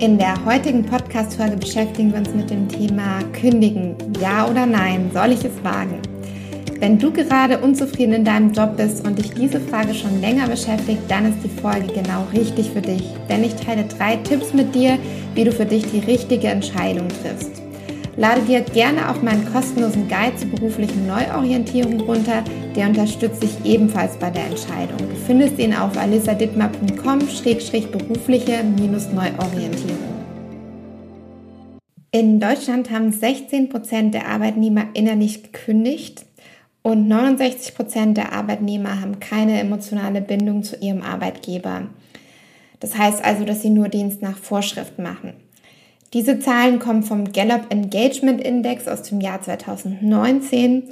In der heutigen Podcast-Folge beschäftigen wir uns mit dem Thema Kündigen. Ja oder nein? Soll ich es wagen? Wenn du gerade unzufrieden in deinem Job bist und dich diese Frage schon länger beschäftigt, dann ist die Folge genau richtig für dich. Denn ich teile drei Tipps mit dir, wie du für dich die richtige Entscheidung triffst. Lade dir gerne auch meinen kostenlosen Guide zur beruflichen Neuorientierung runter. Der unterstützt dich ebenfalls bei der Entscheidung. Du findest ihn auf alisadittmar.com-berufliche-neuorientierung. In Deutschland haben 16 Prozent der Arbeitnehmer innerlich gekündigt und 69 Prozent der Arbeitnehmer haben keine emotionale Bindung zu ihrem Arbeitgeber. Das heißt also, dass sie nur Dienst nach Vorschrift machen. Diese Zahlen kommen vom Gallup Engagement Index aus dem Jahr 2019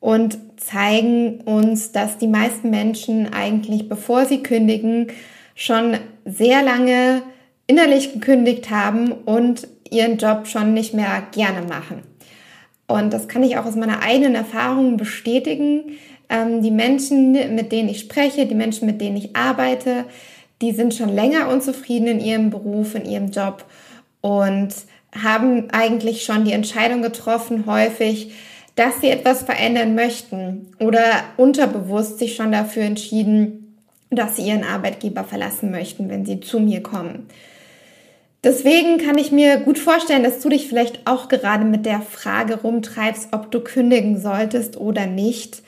und zeigen uns, dass die meisten Menschen eigentlich, bevor sie kündigen, schon sehr lange innerlich gekündigt haben und ihren Job schon nicht mehr gerne machen. Und das kann ich auch aus meiner eigenen Erfahrung bestätigen. Ähm, die Menschen, mit denen ich spreche, die Menschen, mit denen ich arbeite, die sind schon länger unzufrieden in ihrem Beruf, in ihrem Job und haben eigentlich schon die Entscheidung getroffen, häufig, dass sie etwas verändern möchten oder unterbewusst sich schon dafür entschieden, dass sie ihren Arbeitgeber verlassen möchten, wenn sie zu mir kommen. Deswegen kann ich mir gut vorstellen, dass du dich vielleicht auch gerade mit der Frage rumtreibst, ob du kündigen solltest oder nicht.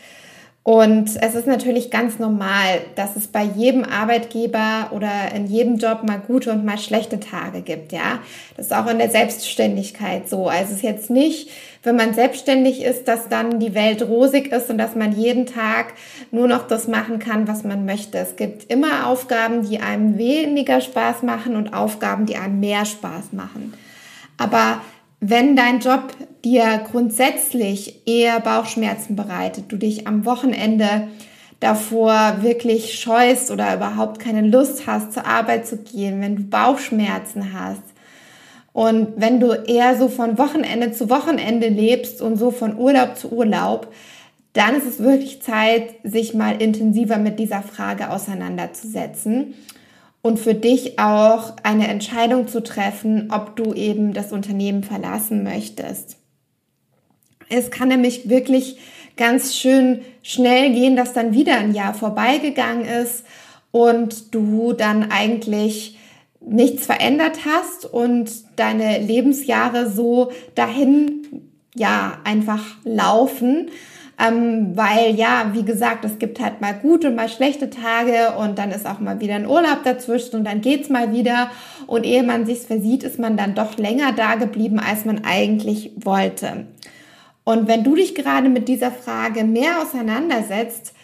Und es ist natürlich ganz normal, dass es bei jedem Arbeitgeber oder in jedem Job mal gute und mal schlechte Tage gibt, ja. Das ist auch in der Selbstständigkeit so. Also es ist jetzt nicht, wenn man selbstständig ist, dass dann die Welt rosig ist und dass man jeden Tag nur noch das machen kann, was man möchte. Es gibt immer Aufgaben, die einem weniger Spaß machen und Aufgaben, die einem mehr Spaß machen. Aber wenn dein Job dir grundsätzlich eher Bauchschmerzen bereitet, du dich am Wochenende davor wirklich scheust oder überhaupt keine Lust hast, zur Arbeit zu gehen, wenn du Bauchschmerzen hast und wenn du eher so von Wochenende zu Wochenende lebst und so von Urlaub zu Urlaub, dann ist es wirklich Zeit, sich mal intensiver mit dieser Frage auseinanderzusetzen und für dich auch eine Entscheidung zu treffen, ob du eben das Unternehmen verlassen möchtest. Es kann nämlich wirklich ganz schön schnell gehen, dass dann wieder ein Jahr vorbeigegangen ist und du dann eigentlich nichts verändert hast und deine Lebensjahre so dahin ja einfach laufen ähm, weil ja, wie gesagt, es gibt halt mal gute und mal schlechte Tage und dann ist auch mal wieder ein Urlaub dazwischen und dann geht's mal wieder und ehe man sich's versieht, ist man dann doch länger da geblieben, als man eigentlich wollte. Und wenn du dich gerade mit dieser Frage mehr auseinandersetzt,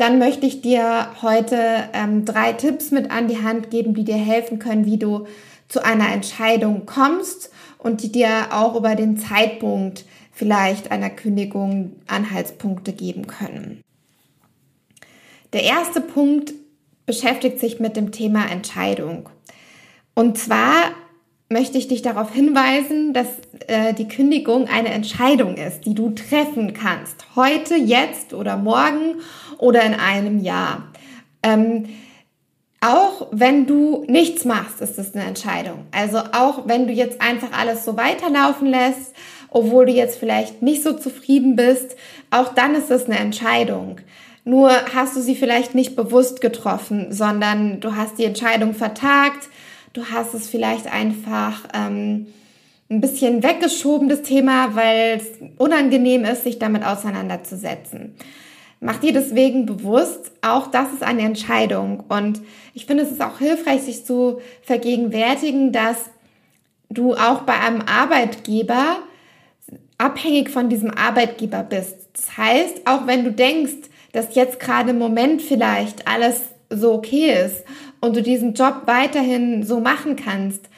dann möchte ich dir heute ähm, drei Tipps mit an die Hand geben, die dir helfen können, wie du zu einer Entscheidung kommst und die dir auch über den Zeitpunkt vielleicht einer Kündigung Anhaltspunkte geben können. Der erste Punkt beschäftigt sich mit dem Thema Entscheidung. Und zwar möchte ich dich darauf hinweisen, dass äh, die Kündigung eine Entscheidung ist, die du treffen kannst. Heute, jetzt oder morgen oder in einem Jahr. Ähm, auch wenn du nichts machst, ist es eine Entscheidung. Also auch wenn du jetzt einfach alles so weiterlaufen lässt, obwohl du jetzt vielleicht nicht so zufrieden bist, auch dann ist es eine Entscheidung. Nur hast du sie vielleicht nicht bewusst getroffen, sondern du hast die Entscheidung vertagt, du hast es vielleicht einfach ähm, ein bisschen weggeschoben, das Thema, weil es unangenehm ist, sich damit auseinanderzusetzen. Mach dir deswegen bewusst, auch das ist eine Entscheidung. Und ich finde, es ist auch hilfreich, sich zu vergegenwärtigen, dass du auch bei einem Arbeitgeber abhängig von diesem Arbeitgeber bist. Das heißt, auch wenn du denkst, dass jetzt gerade im Moment vielleicht alles so okay ist und du diesen Job weiterhin so machen kannst,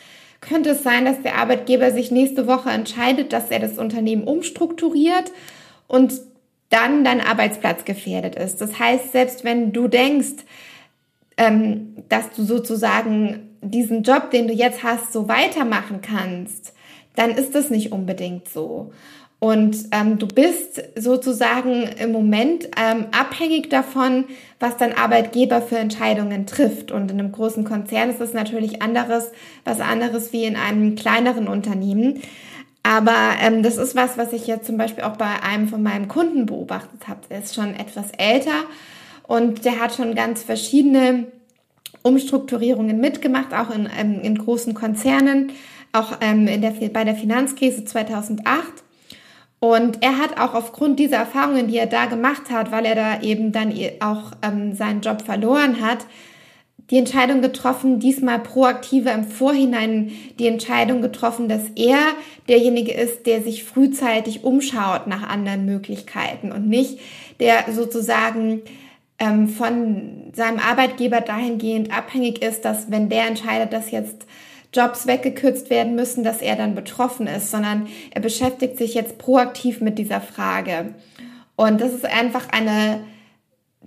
könnte es sein, dass der Arbeitgeber sich nächste Woche entscheidet, dass er das Unternehmen umstrukturiert und dann dein Arbeitsplatz gefährdet ist. Das heißt, selbst wenn du denkst, ähm, dass du sozusagen diesen Job, den du jetzt hast, so weitermachen kannst, dann ist das nicht unbedingt so. Und ähm, du bist sozusagen im Moment ähm, abhängig davon, was dein Arbeitgeber für Entscheidungen trifft. Und in einem großen Konzern ist es natürlich anderes, was anderes wie in einem kleineren Unternehmen. Aber ähm, das ist was, was ich jetzt zum Beispiel auch bei einem von meinen Kunden beobachtet habe. Der ist schon etwas älter und der hat schon ganz verschiedene Umstrukturierungen mitgemacht, auch in, ähm, in großen Konzernen, auch ähm, in der, bei der Finanzkrise 2008. Und er hat auch aufgrund dieser Erfahrungen, die er da gemacht hat, weil er da eben dann auch ähm, seinen Job verloren hat, die Entscheidung getroffen, diesmal proaktiver im Vorhinein die Entscheidung getroffen, dass er derjenige ist, der sich frühzeitig umschaut nach anderen Möglichkeiten und nicht der sozusagen ähm, von seinem Arbeitgeber dahingehend abhängig ist, dass wenn der entscheidet, dass jetzt Jobs weggekürzt werden müssen, dass er dann betroffen ist, sondern er beschäftigt sich jetzt proaktiv mit dieser Frage. Und das ist einfach eine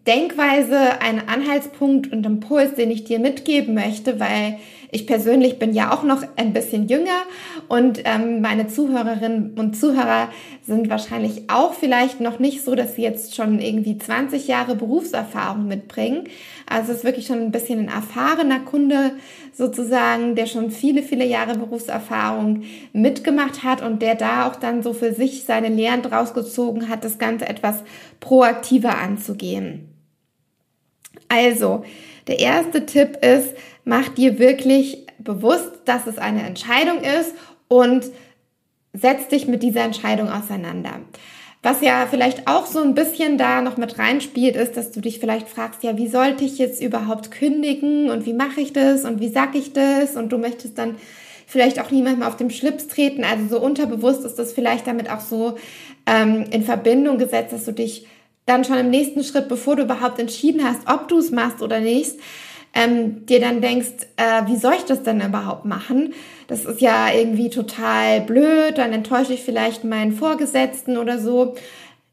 Denkweise, ein Anhaltspunkt und Impuls, den ich dir mitgeben möchte, weil ich persönlich bin ja auch noch ein bisschen jünger und ähm, meine Zuhörerinnen und Zuhörer sind wahrscheinlich auch vielleicht noch nicht so, dass sie jetzt schon irgendwie 20 Jahre Berufserfahrung mitbringen. Also es ist wirklich schon ein bisschen ein erfahrener Kunde sozusagen, der schon viele, viele Jahre Berufserfahrung mitgemacht hat und der da auch dann so für sich seine Lehren draus gezogen hat, das Ganze etwas proaktiver anzugehen. Also, der erste Tipp ist, mach dir wirklich bewusst, dass es eine Entscheidung ist und setz dich mit dieser Entscheidung auseinander. Was ja vielleicht auch so ein bisschen da noch mit reinspielt, ist, dass du dich vielleicht fragst, ja, wie sollte ich jetzt überhaupt kündigen und wie mache ich das und wie sag ich das und du möchtest dann vielleicht auch niemandem auf dem Schlips treten. Also so unterbewusst ist das vielleicht damit auch so ähm, in Verbindung gesetzt, dass du dich dann schon im nächsten Schritt, bevor du überhaupt entschieden hast, ob du es machst oder nicht, ähm, dir dann denkst, äh, wie soll ich das denn überhaupt machen? Das ist ja irgendwie total blöd, dann enttäusche ich vielleicht meinen Vorgesetzten oder so.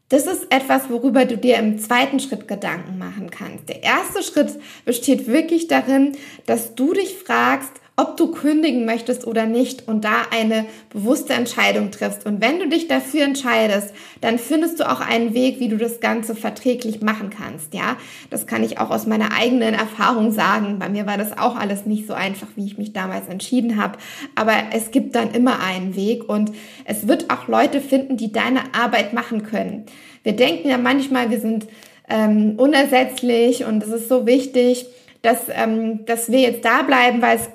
Das ist etwas, worüber du dir im zweiten Schritt Gedanken machen kannst. Der erste Schritt besteht wirklich darin, dass du dich fragst, ob du kündigen möchtest oder nicht und da eine bewusste Entscheidung triffst. Und wenn du dich dafür entscheidest, dann findest du auch einen Weg, wie du das Ganze verträglich machen kannst. Ja, das kann ich auch aus meiner eigenen Erfahrung sagen. Bei mir war das auch alles nicht so einfach, wie ich mich damals entschieden habe. Aber es gibt dann immer einen Weg und es wird auch Leute finden, die deine Arbeit machen können. Wir denken ja manchmal, wir sind ähm, unersetzlich und es ist so wichtig, dass, ähm, dass wir jetzt da bleiben, weil es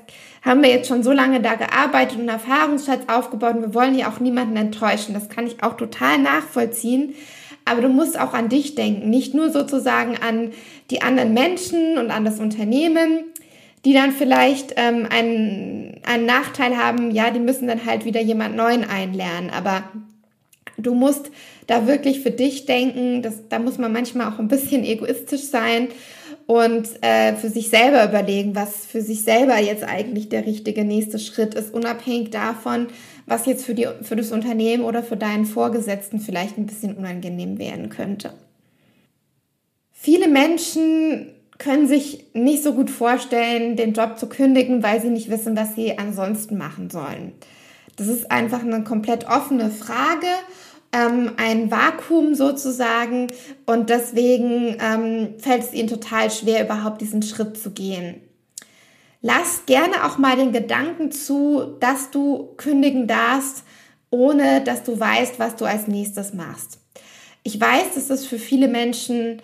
haben wir jetzt schon so lange da gearbeitet und Erfahrungsschatz aufgebaut und wir wollen ja auch niemanden enttäuschen. Das kann ich auch total nachvollziehen. Aber du musst auch an dich denken, nicht nur sozusagen an die anderen Menschen und an das Unternehmen, die dann vielleicht ähm, einen, einen Nachteil haben. Ja, die müssen dann halt wieder jemand Neuen einlernen. Aber du musst da wirklich für dich denken. Das, da muss man manchmal auch ein bisschen egoistisch sein und äh, für sich selber überlegen, was für sich selber jetzt eigentlich der richtige nächste Schritt ist, unabhängig davon, was jetzt für, die, für das Unternehmen oder für deinen Vorgesetzten vielleicht ein bisschen unangenehm werden könnte. Viele Menschen können sich nicht so gut vorstellen, den Job zu kündigen, weil sie nicht wissen, was sie ansonsten machen sollen. Das ist einfach eine komplett offene Frage ähm, ein Vakuum sozusagen und deswegen ähm, fällt es ihnen total schwer, überhaupt diesen Schritt zu gehen. Lass gerne auch mal den Gedanken zu, dass du kündigen darfst, ohne dass du weißt, was du als nächstes machst. Ich weiß, dass das für viele Menschen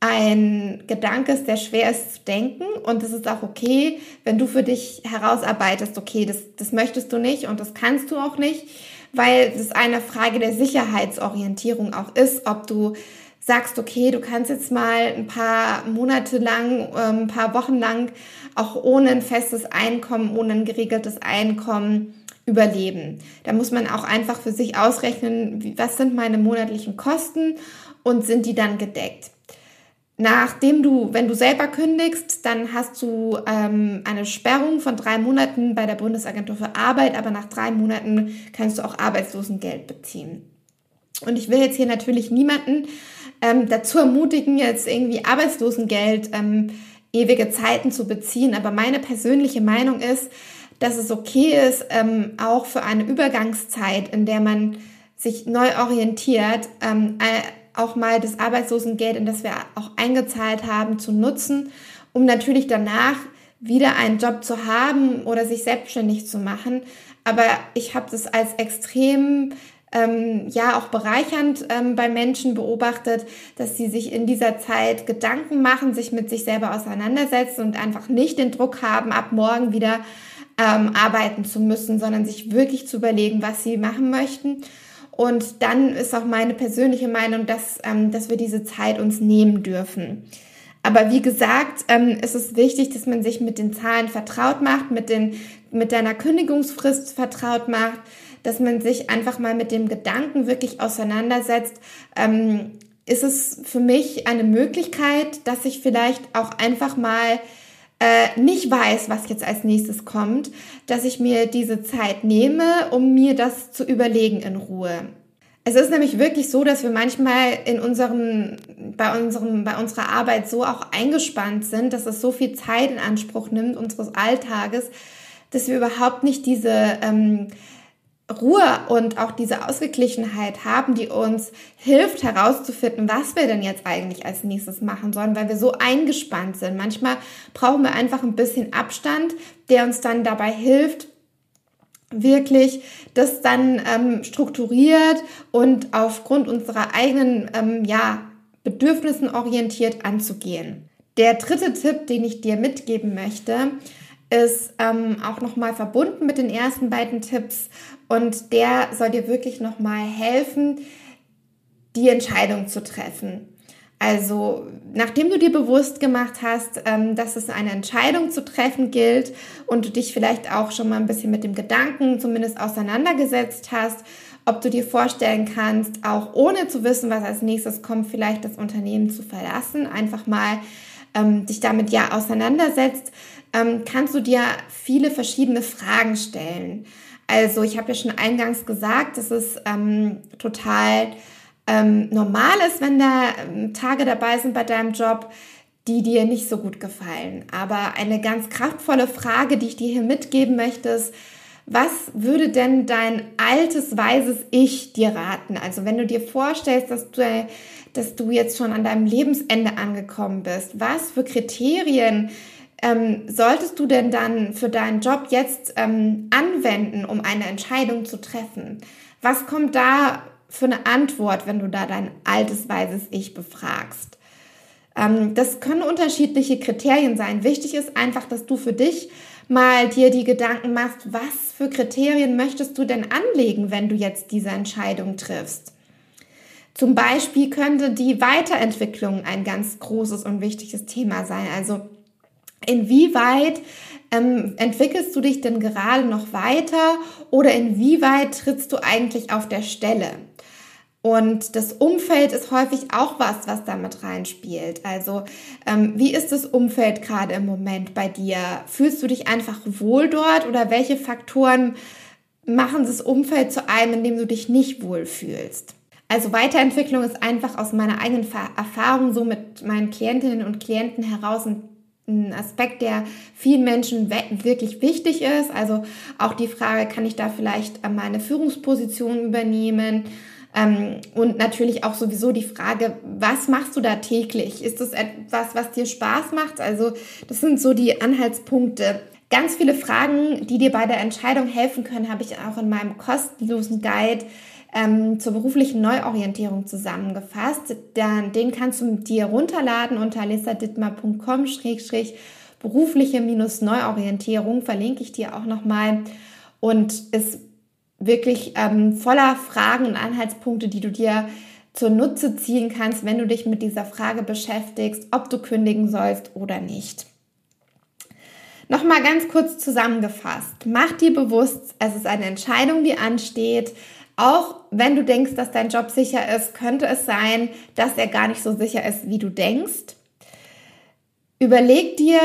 ein Gedanke ist, der schwer ist zu denken und es ist auch okay, wenn du für dich herausarbeitest, okay, das, das möchtest du nicht und das kannst du auch nicht weil es eine Frage der Sicherheitsorientierung auch ist, ob du sagst, okay, du kannst jetzt mal ein paar Monate lang, ähm, ein paar Wochen lang auch ohne ein festes Einkommen, ohne ein geregeltes Einkommen überleben. Da muss man auch einfach für sich ausrechnen, was sind meine monatlichen Kosten und sind die dann gedeckt. Nachdem du, wenn du selber kündigst, dann hast du ähm, eine Sperrung von drei Monaten bei der Bundesagentur für Arbeit, aber nach drei Monaten kannst du auch Arbeitslosengeld beziehen. Und ich will jetzt hier natürlich niemanden ähm, dazu ermutigen, jetzt irgendwie Arbeitslosengeld ähm, ewige Zeiten zu beziehen, aber meine persönliche Meinung ist, dass es okay ist, ähm, auch für eine Übergangszeit, in der man sich neu orientiert, ähm, auch mal das Arbeitslosengeld, in das wir auch eingezahlt haben, zu nutzen, um natürlich danach wieder einen Job zu haben oder sich selbstständig zu machen. Aber ich habe das als extrem ähm, ja auch bereichernd ähm, bei Menschen beobachtet, dass sie sich in dieser Zeit Gedanken machen, sich mit sich selber auseinandersetzen und einfach nicht den Druck haben, ab morgen wieder ähm, arbeiten zu müssen, sondern sich wirklich zu überlegen, was sie machen möchten und dann ist auch meine persönliche Meinung, dass, ähm, dass wir diese Zeit uns nehmen dürfen. Aber wie gesagt, ähm, ist es wichtig, dass man sich mit den Zahlen vertraut macht, mit, den, mit deiner Kündigungsfrist vertraut macht, dass man sich einfach mal mit dem Gedanken wirklich auseinandersetzt. Ähm, ist es für mich eine Möglichkeit, dass ich vielleicht auch einfach mal äh, nicht weiß, was jetzt als nächstes kommt, dass ich mir diese Zeit nehme, um mir das zu überlegen in Ruhe. Es ist nämlich wirklich so, dass wir manchmal in unserem, bei unserem, bei unserer Arbeit so auch eingespannt sind, dass es so viel Zeit in Anspruch nimmt unseres Alltages, dass wir überhaupt nicht diese ähm, Ruhe und auch diese Ausgeglichenheit haben, die uns hilft herauszufinden, was wir denn jetzt eigentlich als nächstes machen sollen, weil wir so eingespannt sind. Manchmal brauchen wir einfach ein bisschen Abstand, der uns dann dabei hilft, wirklich das dann ähm, strukturiert und aufgrund unserer eigenen ähm, ja, Bedürfnissen orientiert anzugehen. Der dritte Tipp, den ich dir mitgeben möchte, ist ähm, auch nochmal verbunden mit den ersten beiden Tipps und der soll dir wirklich nochmal helfen, die Entscheidung zu treffen. Also, nachdem du dir bewusst gemacht hast, ähm, dass es eine Entscheidung zu treffen gilt und du dich vielleicht auch schon mal ein bisschen mit dem Gedanken zumindest auseinandergesetzt hast, ob du dir vorstellen kannst, auch ohne zu wissen, was als nächstes kommt, vielleicht das Unternehmen zu verlassen, einfach mal ähm, dich damit ja auseinandersetzt, ähm, kannst du dir viele verschiedene Fragen stellen. Also ich habe ja schon eingangs gesagt, dass es ähm, total ähm, normal ist, wenn da ähm, Tage dabei sind bei deinem Job, die dir nicht so gut gefallen. Aber eine ganz kraftvolle Frage, die ich dir hier mitgeben möchte, ist, was würde denn dein altes, weises Ich dir raten? Also wenn du dir vorstellst, dass du, dass du jetzt schon an deinem Lebensende angekommen bist, was für Kriterien ähm, solltest du denn dann für deinen Job jetzt ähm, anwenden, um eine Entscheidung zu treffen? Was kommt da für eine Antwort, wenn du da dein altes, weises Ich befragst? Ähm, das können unterschiedliche Kriterien sein. Wichtig ist einfach, dass du für dich mal dir die Gedanken machst, was für Kriterien möchtest du denn anlegen, wenn du jetzt diese Entscheidung triffst? Zum Beispiel könnte die Weiterentwicklung ein ganz großes und wichtiges Thema sein. Also Inwieweit ähm, entwickelst du dich denn gerade noch weiter oder inwieweit trittst du eigentlich auf der Stelle? Und das Umfeld ist häufig auch was, was damit reinspielt. Also, ähm, wie ist das Umfeld gerade im Moment bei dir? Fühlst du dich einfach wohl dort oder welche Faktoren machen das Umfeld zu einem, in dem du dich nicht wohl fühlst? Also Weiterentwicklung ist einfach aus meiner eigenen Erfahrung so mit meinen Klientinnen und Klienten heraus ein ein Aspekt, der vielen Menschen wirklich wichtig ist. Also auch die Frage, kann ich da vielleicht äh, meine Führungsposition übernehmen? Ähm, und natürlich auch sowieso die Frage, was machst du da täglich? Ist das etwas, was dir Spaß macht? Also das sind so die Anhaltspunkte. Ganz viele Fragen, die dir bei der Entscheidung helfen können, habe ich auch in meinem kostenlosen Guide ähm, zur beruflichen Neuorientierung zusammengefasst. Dann, den kannst du dir runterladen unter alissadittmar.com berufliche Neuorientierung, verlinke ich dir auch nochmal und ist wirklich ähm, voller Fragen und Anhaltspunkte, die du dir zur Nutze ziehen kannst, wenn du dich mit dieser Frage beschäftigst, ob du kündigen sollst oder nicht. Nochmal ganz kurz zusammengefasst. Mach dir bewusst, es ist eine Entscheidung, die ansteht. Auch wenn du denkst, dass dein Job sicher ist, könnte es sein, dass er gar nicht so sicher ist, wie du denkst. Überleg dir,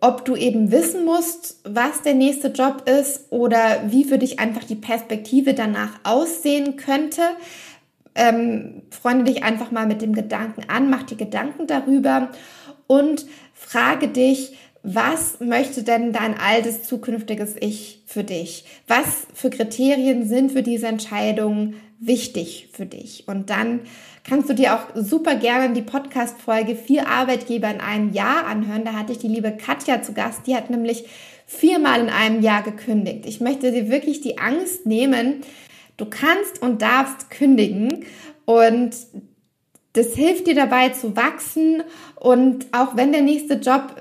ob du eben wissen musst, was der nächste Job ist oder wie für dich einfach die Perspektive danach aussehen könnte. Ähm, freunde dich einfach mal mit dem Gedanken an, mach dir Gedanken darüber und frage dich, was möchte denn dein altes zukünftiges Ich für dich? Was für Kriterien sind für diese Entscheidung wichtig für dich? Und dann kannst du dir auch super gerne die Podcast-Folge Vier Arbeitgeber in einem Jahr anhören. Da hatte ich die liebe Katja zu Gast. Die hat nämlich viermal in einem Jahr gekündigt. Ich möchte dir wirklich die Angst nehmen. Du kannst und darfst kündigen und das hilft dir dabei zu wachsen und auch wenn der nächste Job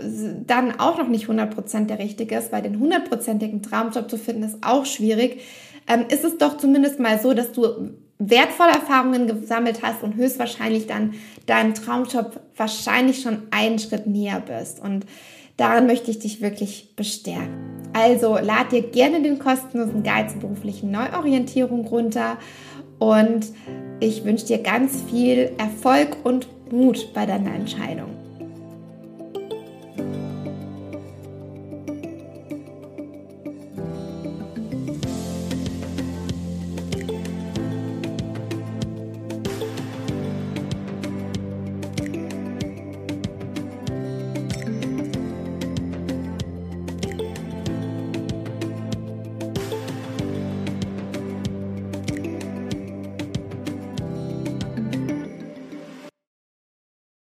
dann auch noch nicht 100% der richtige ist, weil den hundertprozentigen Traumjob zu finden ist auch schwierig, ähm, ist es doch zumindest mal so, dass du wertvolle Erfahrungen gesammelt hast und höchstwahrscheinlich dann deinen Traumjob wahrscheinlich schon einen Schritt näher bist. Und daran möchte ich dich wirklich bestärken. Also lad dir gerne den kostenlosen Guide zur beruflichen Neuorientierung runter und ich wünsche dir ganz viel Erfolg und Mut bei deiner Entscheidung.